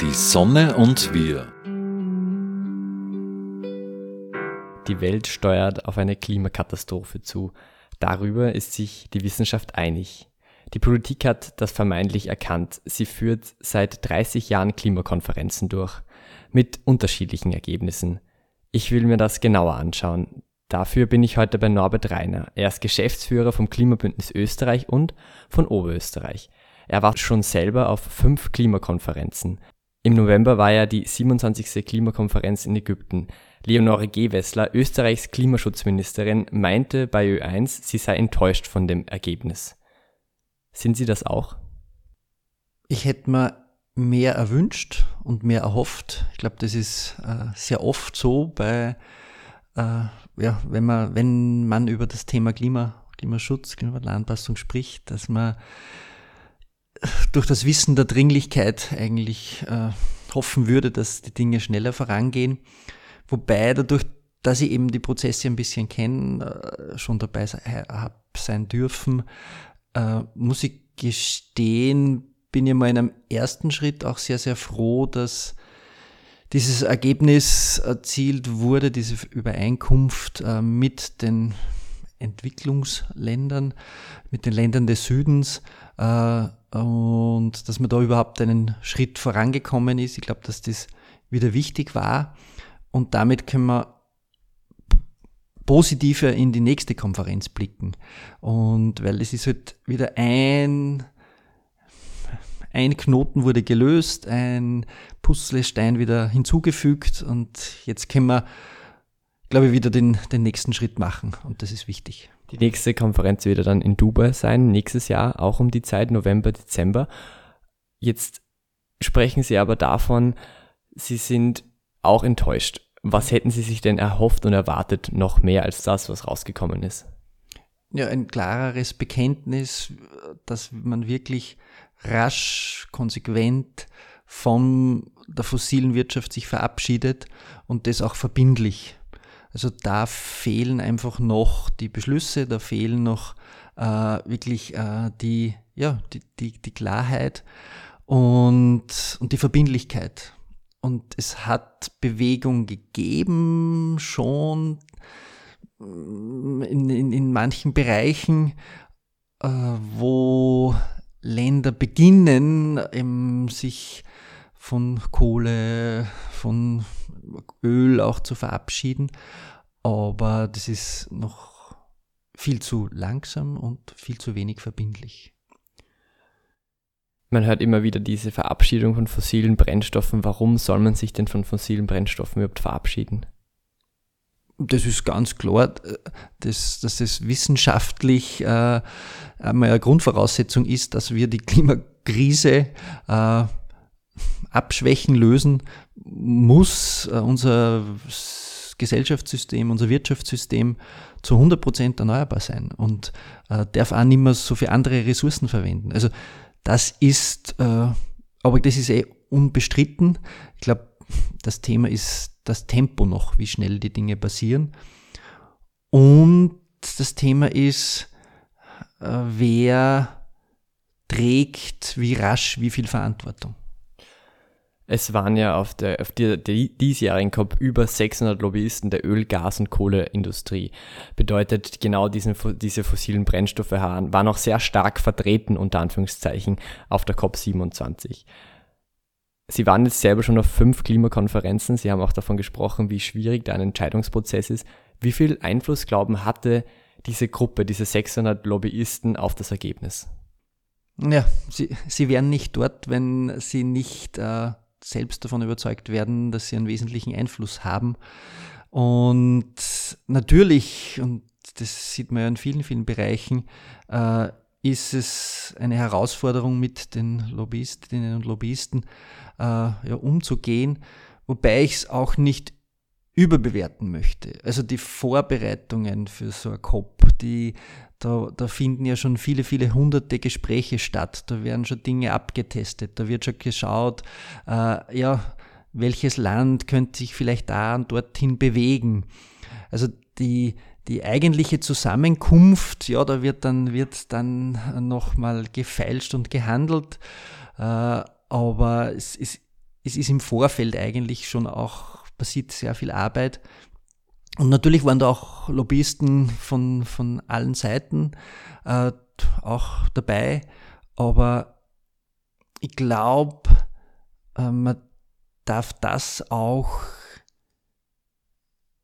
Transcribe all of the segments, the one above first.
Die Sonne und wir. Die Welt steuert auf eine Klimakatastrophe zu. Darüber ist sich die Wissenschaft einig. Die Politik hat das vermeintlich erkannt. Sie führt seit 30 Jahren Klimakonferenzen durch, mit unterschiedlichen Ergebnissen. Ich will mir das genauer anschauen. Dafür bin ich heute bei Norbert Reiner. Er ist Geschäftsführer vom Klimabündnis Österreich und von Oberösterreich. Er war schon selber auf fünf Klimakonferenzen. Im November war er die 27. Klimakonferenz in Ägypten. Leonore Gewessler, Österreichs Klimaschutzministerin, meinte bei Ö1, sie sei enttäuscht von dem Ergebnis. Sind Sie das auch? Ich hätte mir mehr erwünscht und mehr erhofft. Ich glaube, das ist äh, sehr oft so bei, äh, ja, wenn man, wenn man über das Thema Klima, Klimaschutz, Klimaanpassung spricht, dass man durch das Wissen der Dringlichkeit eigentlich äh, hoffen würde, dass die Dinge schneller vorangehen. Wobei dadurch, dass ich eben die Prozesse ein bisschen kenne, äh, schon dabei habe sein dürfen, äh, muss ich gestehen, bin ich mal in einem ersten Schritt auch sehr, sehr froh, dass dieses Ergebnis erzielt wurde, diese Übereinkunft äh, mit den Entwicklungsländern, mit den Ländern des Südens äh, und dass man da überhaupt einen Schritt vorangekommen ist. Ich glaube, dass das wieder wichtig war und damit können wir positiver in die nächste Konferenz blicken. Und weil es ist halt wieder ein, ein Knoten wurde gelöst, ein Puzzlestein wieder hinzugefügt und jetzt können wir, glaube ich, wieder den, den nächsten Schritt machen und das ist wichtig. Die nächste Konferenz wird dann in Dubai sein, nächstes Jahr, auch um die Zeit November, Dezember. Jetzt sprechen Sie aber davon, Sie sind auch enttäuscht. Was hätten Sie sich denn erhofft und erwartet noch mehr als das, was rausgekommen ist? Ja, ein klareres Bekenntnis, dass man wirklich rasch, konsequent von der fossilen Wirtschaft sich verabschiedet und das auch verbindlich. Also da fehlen einfach noch die Beschlüsse, da fehlen noch äh, wirklich äh, die, ja, die, die, die Klarheit und, und die Verbindlichkeit. Und es hat Bewegung gegeben, schon mm, in, in, in manchen Bereichen, äh, wo Länder beginnen, ähm, sich von Kohle, von Öl auch zu verabschieden. Aber das ist noch viel zu langsam und viel zu wenig verbindlich. Man hört immer wieder diese Verabschiedung von fossilen Brennstoffen. Warum soll man sich denn von fossilen Brennstoffen überhaupt verabschieden? Das ist ganz klar, dass, dass das wissenschaftlich äh, einmal eine Grundvoraussetzung ist, dass wir die Klimakrise äh, abschwächen, lösen, muss äh, unser Gesellschaftssystem, unser Wirtschaftssystem zu 100% erneuerbar sein und äh, darf auch nicht mehr so viele andere Ressourcen verwenden. Also das ist, äh, aber das ist eh unbestritten. Ich glaube, das Thema ist das Tempo noch, wie schnell die Dinge passieren. Und das Thema ist, äh, wer trägt wie rasch wie viel Verantwortung. Es waren ja auf der, auf der, der diesjährigen COP über 600 Lobbyisten der Öl-, Gas- und Kohleindustrie. Bedeutet, genau diesen, diese fossilen Brennstoffe waren auch sehr stark vertreten, unter Anführungszeichen, auf der COP 27. Sie waren jetzt selber schon auf fünf Klimakonferenzen. Sie haben auch davon gesprochen, wie schwierig da ein Entscheidungsprozess ist. Wie viel Einfluss, glauben, hatte diese Gruppe, diese 600 Lobbyisten auf das Ergebnis? Ja, sie, sie wären nicht dort, wenn sie nicht äh, selbst davon überzeugt werden, dass sie einen wesentlichen Einfluss haben. Und natürlich, und das sieht man ja in vielen, vielen Bereichen, äh, ist es eine Herausforderung, mit den Lobbyistinnen und Lobbyisten äh, ja, umzugehen, wobei ich es auch nicht überbewerten möchte. Also die Vorbereitungen für so ein COP, die da, da finden ja schon viele, viele hunderte Gespräche statt. Da werden schon Dinge abgetestet. Da wird schon geschaut, äh, ja, welches Land könnte sich vielleicht da und dorthin bewegen. Also die, die eigentliche Zusammenkunft, ja, da wird dann, wird dann nochmal gefeilscht und gehandelt. Äh, aber es, es, es ist im Vorfeld eigentlich schon auch passiert sehr viel Arbeit. Und natürlich waren da auch Lobbyisten von, von allen Seiten äh, auch dabei. Aber ich glaube, äh, man darf das auch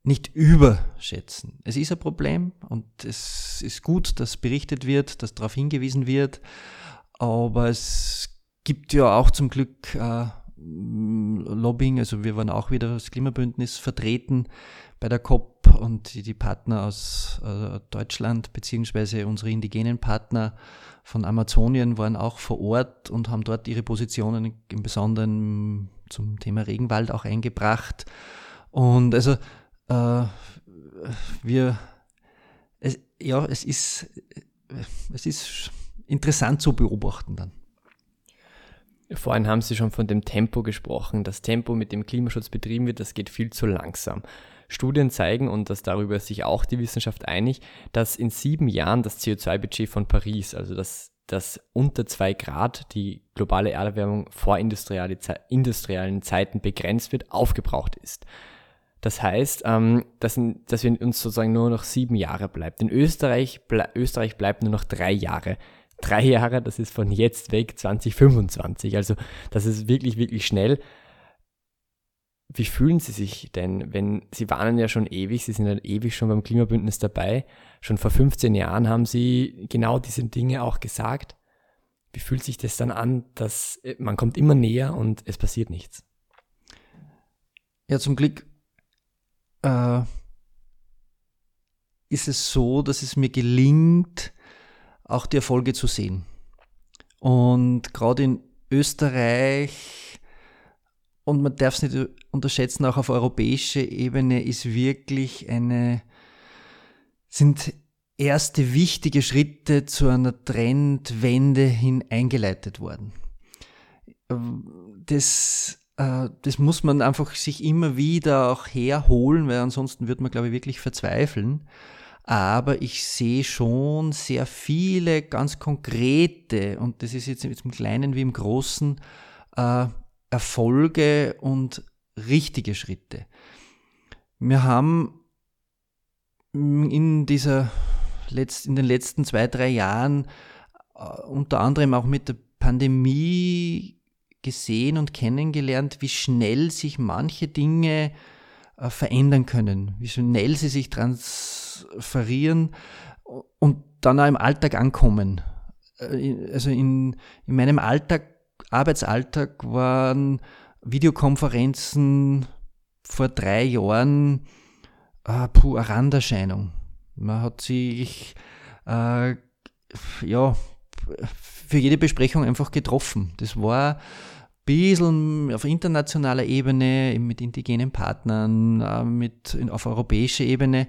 nicht überschätzen. Es ist ein Problem und es ist gut, dass berichtet wird, dass darauf hingewiesen wird, aber es gibt ja auch zum Glück äh, Lobbying, also wir waren auch wieder das Klimabündnis vertreten bei der COP und die, die Partner aus äh, Deutschland beziehungsweise unsere indigenen Partner von Amazonien waren auch vor Ort und haben dort ihre Positionen im Besonderen zum Thema Regenwald auch eingebracht. Und also äh, wir, es, ja, es ist, es ist interessant zu beobachten dann. Vorhin haben Sie schon von dem Tempo gesprochen. Das Tempo, mit dem Klimaschutz betrieben wird, das geht viel zu langsam. Studien zeigen, und dass darüber ist sich auch die Wissenschaft einig, dass in sieben Jahren das CO2-Budget von Paris, also das, das unter zwei Grad die globale Erderwärmung vor industriellen Zeiten begrenzt wird, aufgebraucht ist. Das heißt, ähm, dass, dass wir uns sozusagen nur noch sieben Jahre bleibt. In Österreich, ble Österreich bleibt nur noch drei Jahre. Drei Jahre, das ist von jetzt weg 2025. Also das ist wirklich, wirklich schnell. Wie fühlen Sie sich denn, wenn Sie warnen ja schon ewig, Sie sind ja ewig schon beim Klimabündnis dabei, schon vor 15 Jahren haben Sie genau diese Dinge auch gesagt. Wie fühlt sich das dann an, dass äh, man kommt immer näher und es passiert nichts? Ja, zum Glück äh, ist es so, dass es mir gelingt, auch die Erfolge zu sehen. Und gerade in Österreich und man darf es nicht unterschätzen, auch auf europäischer Ebene ist wirklich eine, sind erste wichtige Schritte zu einer Trendwende hin eingeleitet worden. Das, das muss man einfach sich immer wieder auch herholen, weil ansonsten wird man, glaube ich, wirklich verzweifeln. Aber ich sehe schon sehr viele ganz konkrete, und das ist jetzt im Kleinen wie im Großen, äh, Erfolge und richtige Schritte. Wir haben in dieser in den letzten zwei, drei Jahren äh, unter anderem auch mit der Pandemie gesehen und kennengelernt, wie schnell sich manche Dinge äh, verändern können, wie schnell sie sich transferieren und dann auch im Alltag ankommen. Äh, also in, in meinem Alltag Arbeitsalltag waren Videokonferenzen vor drei Jahren äh, puh, eine Randerscheinung. Man hat sich äh, ja, für jede Besprechung einfach getroffen. Das war ein bisschen auf internationaler Ebene, mit indigenen Partnern, äh, mit, auf europäischer Ebene.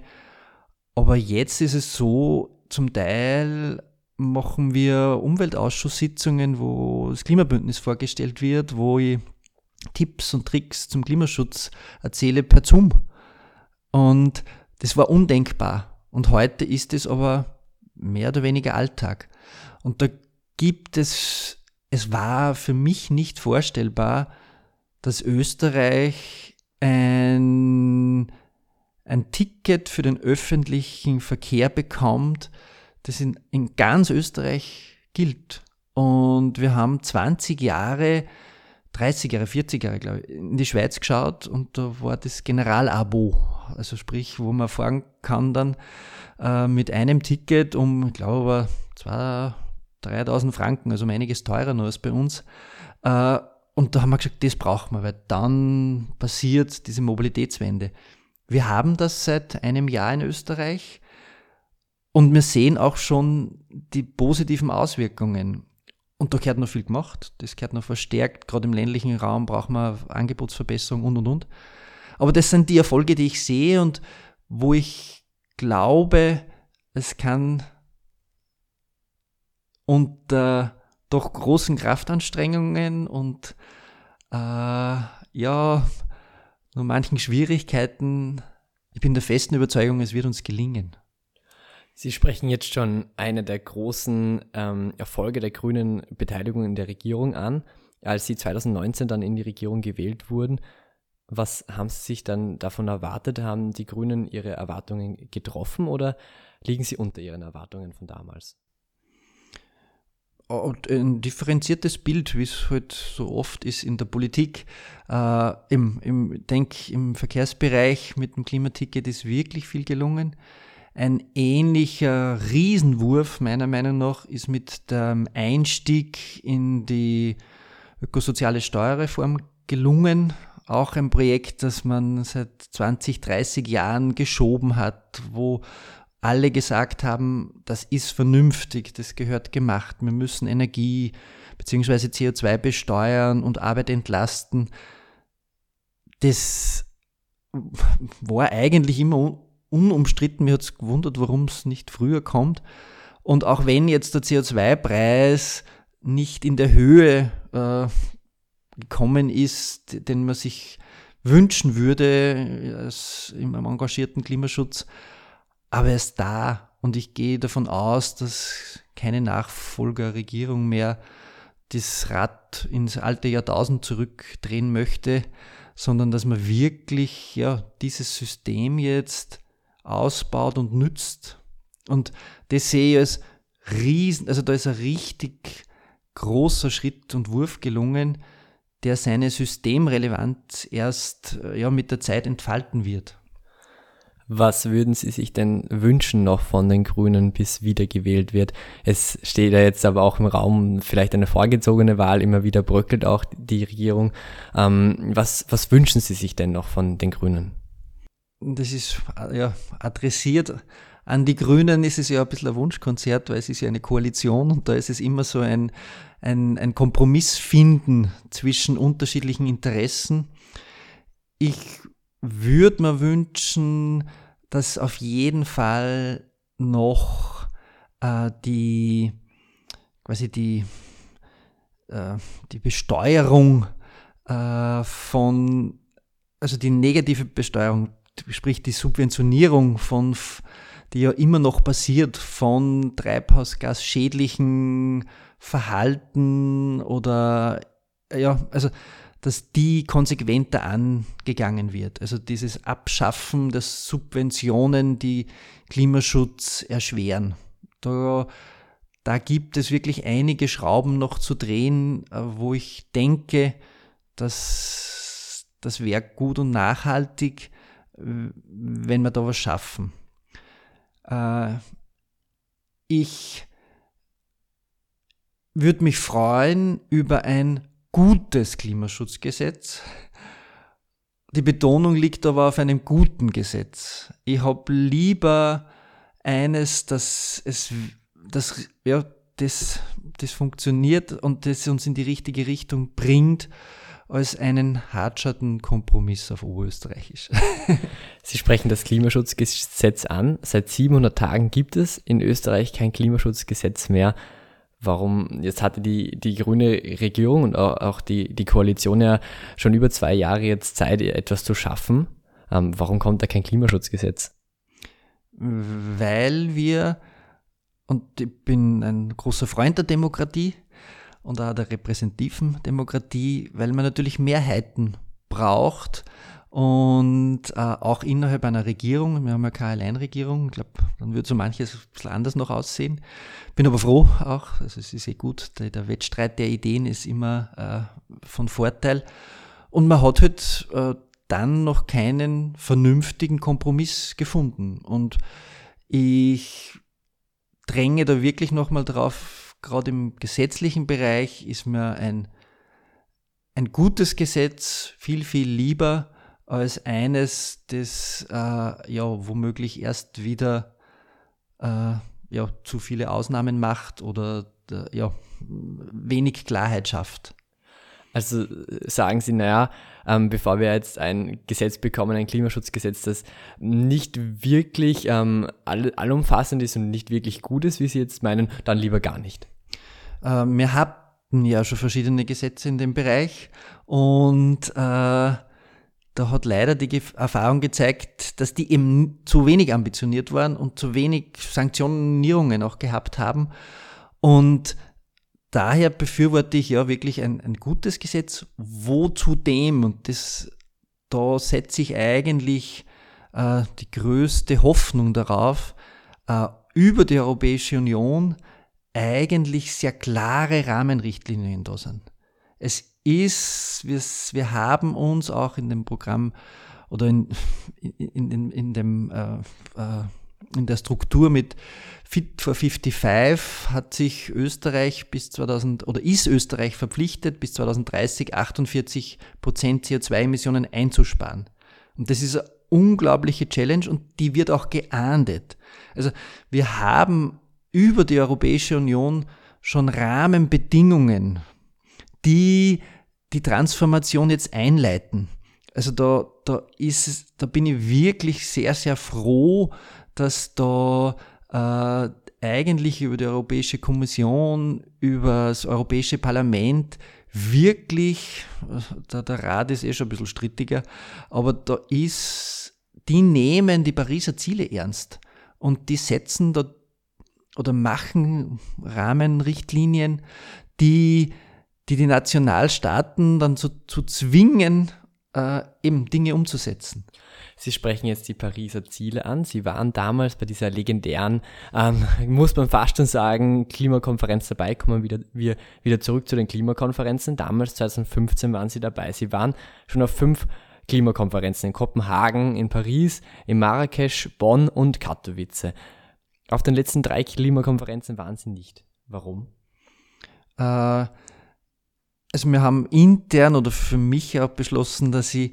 Aber jetzt ist es so, zum Teil machen wir Umweltausschusssitzungen, wo das Klimabündnis vorgestellt wird, wo ich Tipps und Tricks zum Klimaschutz erzähle per Zoom. Und das war undenkbar. Und heute ist es aber mehr oder weniger Alltag. Und da gibt es, es war für mich nicht vorstellbar, dass Österreich ein, ein Ticket für den öffentlichen Verkehr bekommt, das in, in ganz Österreich gilt. Und wir haben 20 Jahre, 30 Jahre, 40 Jahre, glaube ich, in die Schweiz geschaut und da war das Generalabo. Also sprich, wo man fahren kann dann äh, mit einem Ticket um, ich glaube, 2.000, 3.000 Franken, also um einiges teurer nur als bei uns. Äh, und da haben wir gesagt, das brauchen wir, weil dann passiert diese Mobilitätswende. Wir haben das seit einem Jahr in Österreich. Und wir sehen auch schon die positiven Auswirkungen. Und da gehört noch viel gemacht, das gehört noch verstärkt. Gerade im ländlichen Raum braucht man Angebotsverbesserung und und und. Aber das sind die Erfolge, die ich sehe und wo ich glaube, es kann unter doch großen Kraftanstrengungen und äh, ja, nur manchen Schwierigkeiten, ich bin der festen Überzeugung, es wird uns gelingen. Sie sprechen jetzt schon eine der großen ähm, Erfolge der grünen Beteiligung in der Regierung an. Als Sie 2019 dann in die Regierung gewählt wurden, was haben Sie sich dann davon erwartet? Haben die Grünen ihre Erwartungen getroffen oder liegen sie unter ihren Erwartungen von damals? Und ein differenziertes Bild, wie es halt so oft ist in der Politik. Äh, im, im, denk, im Verkehrsbereich mit dem Klimaticket ist wirklich viel gelungen. Ein ähnlicher Riesenwurf meiner Meinung nach ist mit dem Einstieg in die ökosoziale Steuerreform gelungen. Auch ein Projekt, das man seit 20, 30 Jahren geschoben hat, wo alle gesagt haben, das ist vernünftig, das gehört gemacht. Wir müssen Energie bzw. CO2 besteuern und Arbeit entlasten. Das war eigentlich immer unumstritten. Mir hat es gewundert, warum es nicht früher kommt. Und auch wenn jetzt der CO2-Preis nicht in der Höhe äh, gekommen ist, den man sich wünschen würde als im engagierten Klimaschutz, aber er ist da und ich gehe davon aus, dass keine Nachfolgerregierung mehr das Rad ins alte Jahrtausend zurückdrehen möchte, sondern dass man wirklich ja dieses System jetzt ausbaut und nützt. Und das sehe ich als riesen, also da ist ein richtig großer Schritt und Wurf gelungen, der seine Systemrelevanz erst äh, ja, mit der Zeit entfalten wird. Was würden Sie sich denn wünschen noch von den Grünen, bis wiedergewählt wird? Es steht ja jetzt aber auch im Raum vielleicht eine vorgezogene Wahl, immer wieder bröckelt auch die Regierung. Ähm, was, was wünschen Sie sich denn noch von den Grünen? das ist ja adressiert an die Grünen ist es ja ein bisschen ein Wunschkonzert, weil es ist ja eine Koalition und da ist es immer so ein, ein, ein Kompromiss finden zwischen unterschiedlichen Interessen. Ich würde mir wünschen, dass auf jeden Fall noch äh, die quasi die, äh, die Besteuerung äh, von, also die negative Besteuerung sprich die Subventionierung von, die ja immer noch passiert, von treibhausgasschädlichen Verhalten oder ja, also dass die konsequenter angegangen wird. Also dieses Abschaffen der Subventionen, die Klimaschutz erschweren. Da, da gibt es wirklich einige Schrauben noch zu drehen, äh, wo ich denke, dass das wäre gut und nachhaltig wenn wir da was schaffen. Äh, ich würde mich freuen über ein gutes Klimaschutzgesetz. Die Betonung liegt aber auf einem guten Gesetz. Ich habe lieber eines, dass es, das, ja, das, das funktioniert und das uns in die richtige Richtung bringt, als einen hartschatten Kompromiss auf Oberösterreichisch. Sie sprechen das Klimaschutzgesetz an. Seit 700 Tagen gibt es in Österreich kein Klimaschutzgesetz mehr. Warum? Jetzt hatte die, die grüne Regierung und auch die, die Koalition ja schon über zwei Jahre jetzt Zeit, etwas zu schaffen. Ähm, warum kommt da kein Klimaschutzgesetz? Weil wir, und ich bin ein großer Freund der Demokratie, und auch der repräsentativen Demokratie, weil man natürlich Mehrheiten braucht und äh, auch innerhalb einer Regierung, wir haben ja keine Alleinregierung, ich glaube, dann würde so manches ein bisschen anders noch aussehen. Bin aber froh auch, also es ist eh gut, der, der Wettstreit der Ideen ist immer äh, von Vorteil. Und man hat halt äh, dann noch keinen vernünftigen Kompromiss gefunden. Und ich dränge da wirklich nochmal drauf, gerade im gesetzlichen Bereich ist mir ein, ein gutes Gesetz viel, viel lieber als eines, das äh, ja womöglich erst wieder äh, ja, zu viele Ausnahmen macht oder äh, ja, wenig Klarheit schafft. Also sagen Sie, naja, ähm, bevor wir jetzt ein Gesetz bekommen, ein Klimaschutzgesetz, das nicht wirklich ähm, all, allumfassend ist und nicht wirklich gut ist, wie Sie jetzt meinen, dann lieber gar nicht. Äh, wir hatten ja schon verschiedene Gesetze in dem Bereich und äh, da hat leider die Erfahrung gezeigt, dass die eben zu wenig ambitioniert waren und zu wenig Sanktionierungen auch gehabt haben. Und daher befürworte ich ja wirklich ein, ein gutes Gesetz, wo zudem, und das, da setze ich eigentlich äh, die größte Hoffnung darauf, äh, über die Europäische Union eigentlich sehr klare Rahmenrichtlinien da sind. Es ist, wir, wir haben uns auch in dem Programm oder in, in, in, in dem, äh, äh, in der Struktur mit Fit for 55 hat sich Österreich bis 2000 oder ist Österreich verpflichtet, bis 2030 48 Prozent CO2-Emissionen einzusparen. Und das ist eine unglaubliche Challenge und die wird auch geahndet. Also wir haben über die Europäische Union schon Rahmenbedingungen, die die Transformation jetzt einleiten. Also da, da ist, da bin ich wirklich sehr, sehr froh, dass da äh, eigentlich über die Europäische Kommission, über das Europäische Parlament wirklich, der, der Rat ist eh schon ein bisschen strittiger, aber da ist, die nehmen die Pariser Ziele ernst und die setzen da oder machen Rahmenrichtlinien, die die, die Nationalstaaten dann zu, zu zwingen, äh, eben Dinge umzusetzen. Sie sprechen jetzt die Pariser Ziele an. Sie waren damals bei dieser legendären, ähm, muss man fast schon sagen, Klimakonferenz dabei. Kommen wieder, wir wieder zurück zu den Klimakonferenzen. Damals, 2015, waren Sie dabei. Sie waren schon auf fünf Klimakonferenzen in Kopenhagen, in Paris, in Marrakesch, Bonn und Katowice. Auf den letzten drei Klimakonferenzen waren Sie nicht. Warum? Äh, also wir haben intern oder für mich auch beschlossen, dass ich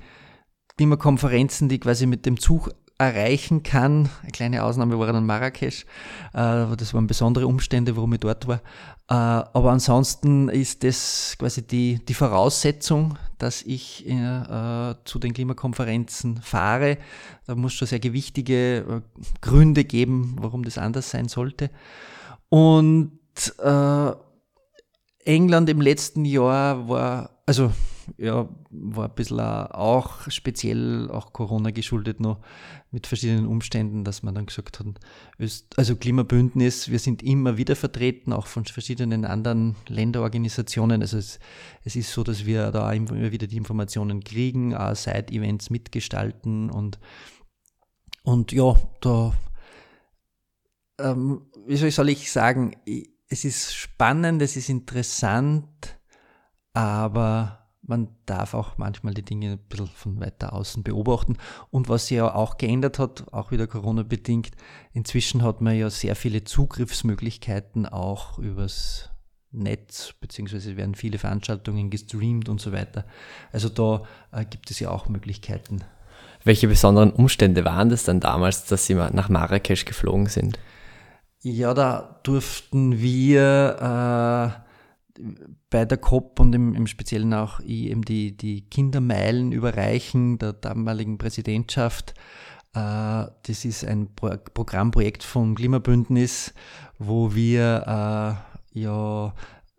Klimakonferenzen, die quasi mit dem Zug erreichen kann. Eine kleine Ausnahme war dann Marrakesch. Äh, das waren besondere Umstände, warum ich dort war. Äh, aber ansonsten ist das quasi die, die Voraussetzung, dass ich äh, zu den Klimakonferenzen fahre. Da muss schon sehr gewichtige Gründe geben, warum das anders sein sollte. Und England im letzten Jahr war, also ja, war ein bisschen auch speziell auch Corona geschuldet noch mit verschiedenen Umständen, dass man dann gesagt hat, also Klimabündnis, wir sind immer wieder vertreten, auch von verschiedenen anderen Länderorganisationen. Also es, es ist so, dass wir da immer wieder die Informationen kriegen, auch Side-Events mitgestalten und, und ja, da, ähm, wie soll ich, soll ich sagen, es ist spannend, es ist interessant, aber man darf auch manchmal die Dinge ein bisschen von weiter außen beobachten. Und was sich ja auch geändert hat, auch wieder Corona-bedingt, inzwischen hat man ja sehr viele Zugriffsmöglichkeiten auch übers Netz, beziehungsweise werden viele Veranstaltungen gestreamt und so weiter. Also da äh, gibt es ja auch Möglichkeiten. Welche besonderen Umstände waren das dann damals, dass Sie nach Marrakesch geflogen sind? Ja, da durften wir äh, bei der COP und im, im Speziellen auch eben die, die Kindermeilen überreichen der damaligen Präsidentschaft. Äh, das ist ein Pro Programmprojekt vom Klimabündnis, wo wir äh, ja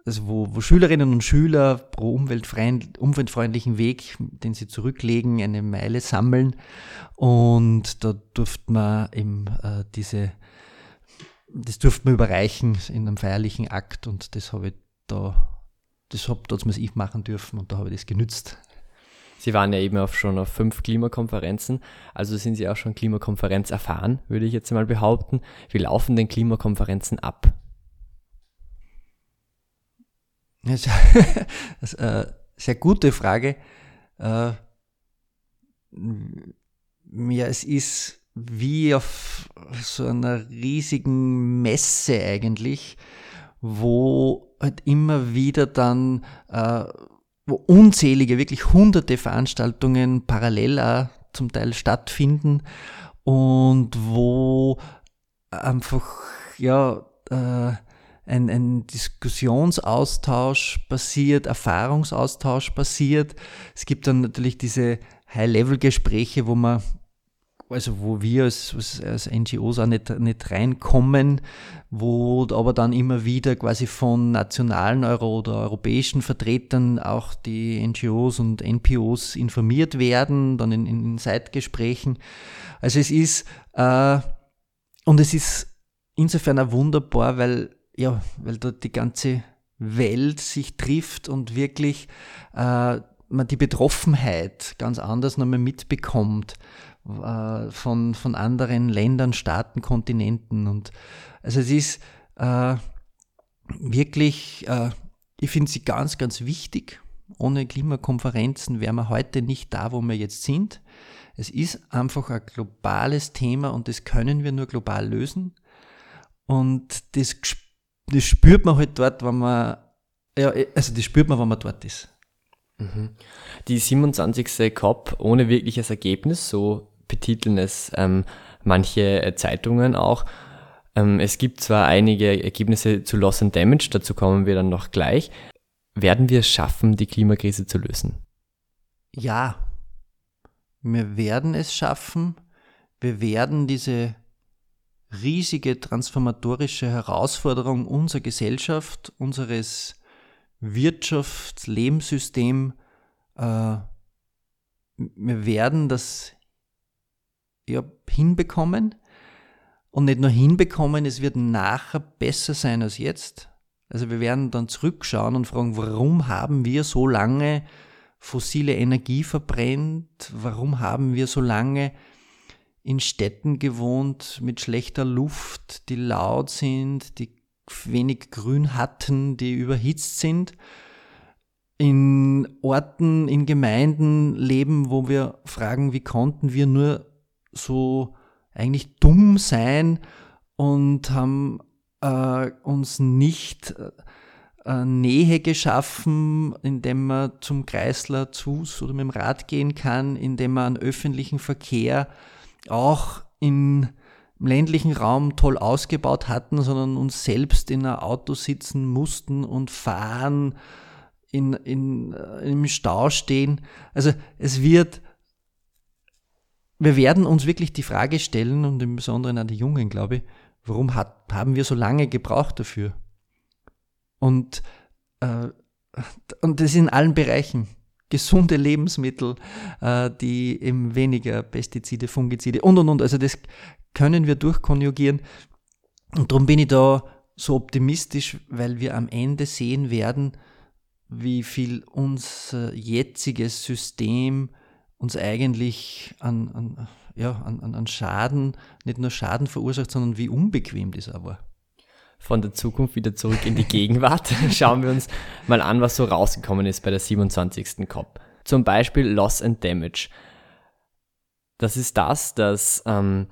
also wo, wo Schülerinnen und Schüler pro umweltfreundlichen Weg, den sie zurücklegen, eine Meile sammeln. Und da durfte man eben äh, diese, das durfte man überreichen in einem feierlichen Akt und das habe ich da das habe damals ich machen dürfen und da habe ich das genützt. Sie waren ja eben auch schon auf fünf Klimakonferenzen, also sind Sie auch schon Klimakonferenz erfahren, würde ich jetzt mal behaupten. Wie laufen denn Klimakonferenzen ab? Eine sehr gute Frage. Äh, ja, es ist wie auf so einer riesigen Messe eigentlich, wo halt immer wieder dann, äh, wo unzählige, wirklich hunderte Veranstaltungen parallel auch zum Teil stattfinden und wo einfach, ja, äh, ein, ein Diskussionsaustausch passiert, Erfahrungsaustausch passiert. Es gibt dann natürlich diese High-Level-Gespräche, wo man also wo wir als, als NGOs auch nicht, nicht reinkommen, wo aber dann immer wieder quasi von nationalen Euro oder europäischen Vertretern auch die NGOs und NPOs informiert werden, dann in, in Seitgesprächen. Also es ist, äh, und es ist insofern auch wunderbar, weil, ja, weil dort die ganze Welt sich trifft und wirklich äh, man die Betroffenheit ganz anders nochmal mitbekommt äh, von, von anderen Ländern, Staaten, Kontinenten. Und also es ist äh, wirklich, äh, ich finde sie ganz, ganz wichtig. Ohne Klimakonferenzen wären wir heute nicht da, wo wir jetzt sind. Es ist einfach ein globales Thema und das können wir nur global lösen. Und das, das spürt man halt dort, wenn man, ja, also das spürt man, wenn man dort ist. Mhm. Die 27. COP ohne wirkliches Ergebnis, so betiteln es ähm, manche äh, Zeitungen auch. Ähm, es gibt zwar einige Ergebnisse zu Loss and Damage, dazu kommen wir dann noch gleich. Werden wir es schaffen, die Klimakrise zu lösen? Ja, wir werden es schaffen. Wir werden diese riesige transformatorische Herausforderung unserer Gesellschaft, unseres Wirtschaftslebenssystem, äh, wir werden das ja, hinbekommen und nicht nur hinbekommen, es wird nachher besser sein als jetzt. Also wir werden dann zurückschauen und fragen, warum haben wir so lange fossile Energie verbrennt? Warum haben wir so lange in Städten gewohnt mit schlechter Luft, die laut sind, die wenig Grün hatten, die überhitzt sind? In Orten, in Gemeinden leben, wo wir fragen, wie konnten wir nur so eigentlich dumm sein und haben äh, uns nicht äh, Nähe geschaffen, indem man zum Kreisler zu oder mit dem Rad gehen kann, indem man öffentlichen Verkehr auch in, im ländlichen Raum toll ausgebaut hatten, sondern uns selbst in ein Auto sitzen mussten und fahren, in, in, äh, im Stau stehen. Also es wird wir werden uns wirklich die Frage stellen, und im Besonderen an die Jungen, glaube ich, warum hat, haben wir so lange gebraucht dafür? Und, äh, und das in allen Bereichen. Gesunde Lebensmittel, äh, die eben weniger Pestizide, Fungizide und und und. Also das können wir durchkonjugieren. Und darum bin ich da so optimistisch, weil wir am Ende sehen werden, wie viel unser jetziges System uns eigentlich an, an, ja, an, an Schaden, nicht nur Schaden verursacht, sondern wie unbequem das auch war. Von der Zukunft wieder zurück in die Gegenwart. Schauen wir uns mal an, was so rausgekommen ist bei der 27. COP. Zum Beispiel Loss and Damage. Das ist das, dass ähm,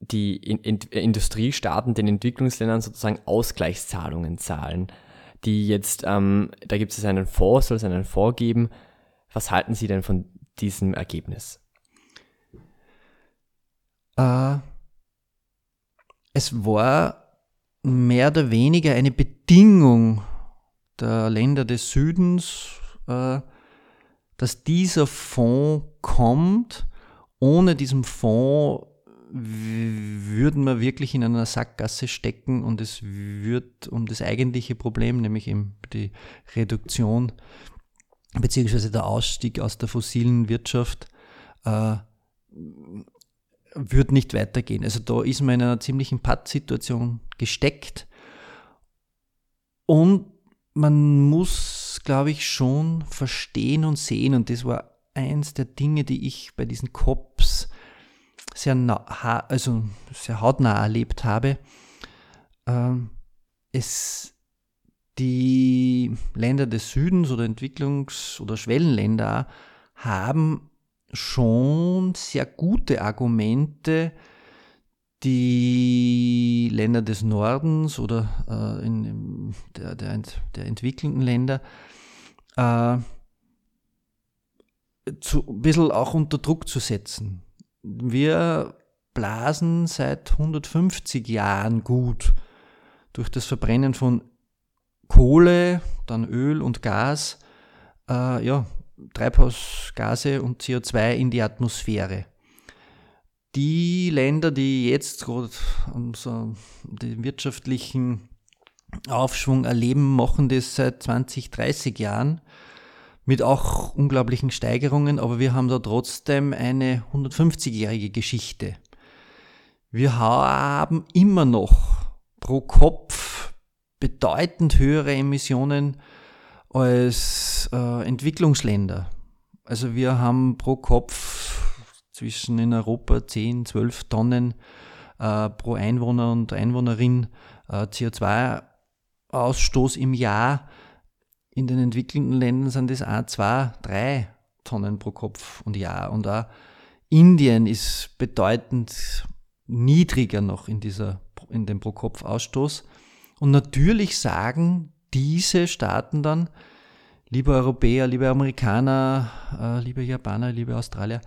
die in, in, Industriestaaten den Entwicklungsländern sozusagen Ausgleichszahlungen zahlen, die jetzt, ähm, da gibt es einen Fonds, soll es einen Fonds geben, was halten Sie denn von diesem Ergebnis? Äh, es war mehr oder weniger eine Bedingung der Länder des Südens, äh, dass dieser Fonds kommt. Ohne diesen Fonds würden wir wirklich in einer Sackgasse stecken und es wird um das eigentliche Problem, nämlich eben die Reduktion beziehungsweise der Ausstieg aus der fossilen Wirtschaft äh, wird nicht weitergehen. Also da ist man in einer ziemlichen Pattsituation gesteckt und man muss, glaube ich, schon verstehen und sehen, und das war eins der Dinge, die ich bei diesen COPs sehr, also sehr hautnah erlebt habe. Ähm, es die Länder des Südens oder Entwicklungs- oder Schwellenländer haben schon sehr gute Argumente, die Länder des Nordens oder äh, in, der, der, der, entwickelnden Länder äh, zu, ein bisschen auch unter Druck zu setzen. Wir blasen seit 150 Jahren gut durch das Verbrennen von Kohle, dann Öl und Gas, äh, ja, Treibhausgase und CO2 in die Atmosphäre. die Länder, die jetzt gerade so den wirtschaftlichen Aufschwung erleben, machen das seit 20, 30 Jahren mit auch unglaublichen Steigerungen, aber wir haben da trotzdem eine 150-jährige Geschichte. Wir haben immer noch pro Kopf bedeutend höhere Emissionen als äh, Entwicklungsländer. Also wir haben pro Kopf zwischen in Europa 10, 12 Tonnen äh, pro Einwohner und Einwohnerin äh, CO2-Ausstoß im Jahr. In den entwickelten Ländern sind das auch zwei, drei Tonnen pro Kopf und Jahr. Und auch Indien ist bedeutend niedriger noch in, dieser, in dem Pro-Kopf-Ausstoß. Und natürlich sagen diese Staaten dann, liebe Europäer, liebe Amerikaner, äh, liebe Japaner, liebe Australier,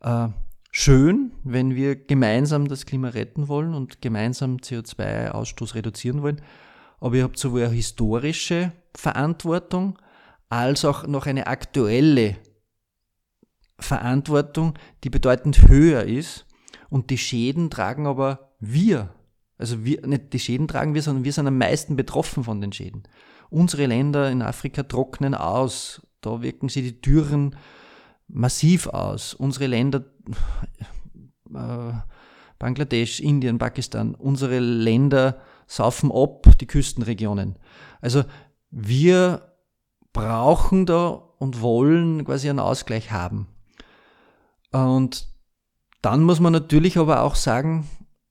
äh, schön, wenn wir gemeinsam das Klima retten wollen und gemeinsam CO2-Ausstoß reduzieren wollen. Aber ihr habt sowohl eine historische Verantwortung als auch noch eine aktuelle Verantwortung, die bedeutend höher ist. Und die Schäden tragen aber wir. Also wir, nicht die Schäden tragen wir, sondern wir sind am meisten betroffen von den Schäden. Unsere Länder in Afrika trocknen aus. Da wirken sie die Dürren massiv aus. Unsere Länder, äh, Bangladesch, Indien, Pakistan, unsere Länder saufen ab, die Küstenregionen. Also wir brauchen da und wollen quasi einen Ausgleich haben. Und dann muss man natürlich aber auch sagen,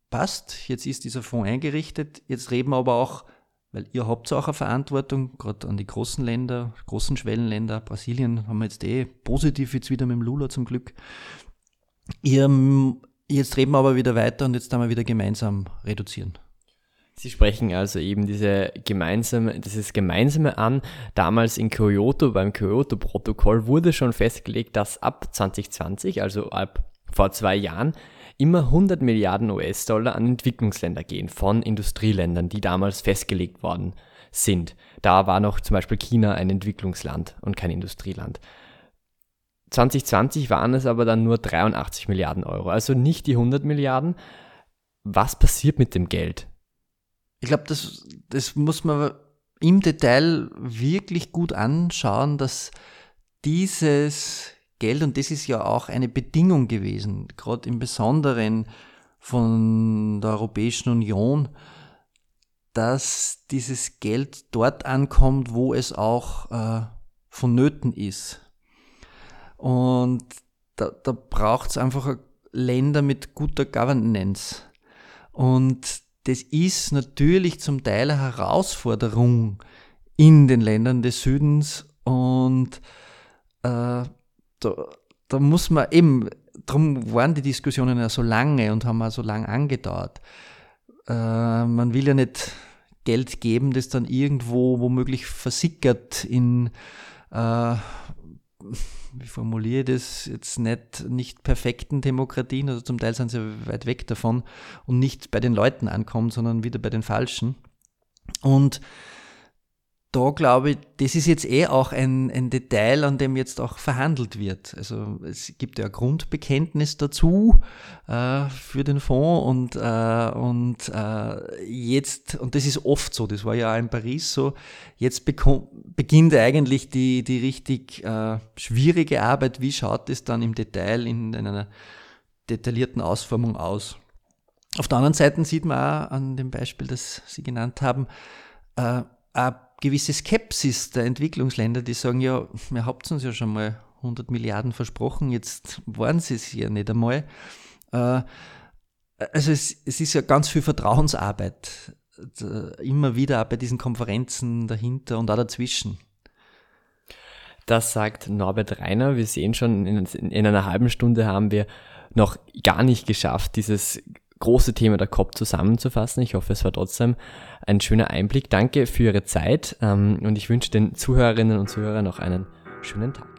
passt, jetzt ist dieser Fonds eingerichtet, jetzt reden wir aber auch, weil ihr habt auch eine Verantwortung, gerade an die großen Länder, großen Schwellenländer, Brasilien haben wir jetzt eh positiv jetzt wieder mit dem Lula zum Glück. Ihr, jetzt reden wir aber wieder weiter und jetzt haben wir wieder gemeinsam reduzieren. Sie sprechen also eben diese gemeinsame, dieses Gemeinsame an. Damals in Kyoto, beim Kyoto-Protokoll wurde schon festgelegt, dass ab 2020, also ab vor zwei Jahren, immer 100 Milliarden US-Dollar an Entwicklungsländer gehen von Industrieländern, die damals festgelegt worden sind. Da war noch zum Beispiel China ein Entwicklungsland und kein Industrieland. 2020 waren es aber dann nur 83 Milliarden Euro, also nicht die 100 Milliarden. Was passiert mit dem Geld? Ich glaube, das, das muss man im Detail wirklich gut anschauen, dass dieses Geld, und das ist ja auch eine Bedingung gewesen, gerade im Besonderen von der Europäischen Union, dass dieses Geld dort ankommt, wo es auch äh, vonnöten ist. Und da, da braucht es einfach Länder mit guter Governance. Und das ist natürlich zum Teil eine Herausforderung in den Ländern des Südens und äh, da, da muss man eben, darum waren die Diskussionen ja so lange und haben auch so lange angedauert. Äh, man will ja nicht Geld geben, das dann irgendwo womöglich versickert in äh, wie formuliere ich das, jetzt nicht, nicht perfekten Demokratien, also zum Teil sind sie weit weg davon und nicht bei den Leuten ankommt, sondern wieder bei den Falschen. Und da glaube ich, das ist jetzt eh auch ein, ein Detail, an dem jetzt auch verhandelt wird. Also es gibt ja Grundbekenntnis dazu äh, für den Fonds und, äh, und äh, jetzt, und das ist oft so, das war ja auch in Paris so, jetzt beginnt eigentlich die, die richtig äh, schwierige Arbeit, wie schaut es dann im Detail in, in einer detaillierten Ausformung aus. Auf der anderen Seite sieht man auch an dem Beispiel, das Sie genannt haben, äh, gewisse Skepsis der Entwicklungsländer, die sagen, ja, wir habt uns ja schon mal 100 Milliarden versprochen, jetzt waren sie es ja nicht einmal. Äh, also es, es ist ja ganz viel Vertrauensarbeit, immer wieder auch bei diesen Konferenzen dahinter und auch dazwischen. Das sagt Norbert Reiner. Wir sehen schon, in, in einer halben Stunde haben wir noch gar nicht geschafft, dieses große Thema der COP zusammenzufassen. Ich hoffe, es war trotzdem ein schöner Einblick. Danke für Ihre Zeit ähm, und ich wünsche den Zuhörerinnen und Zuhörern noch einen schönen Tag.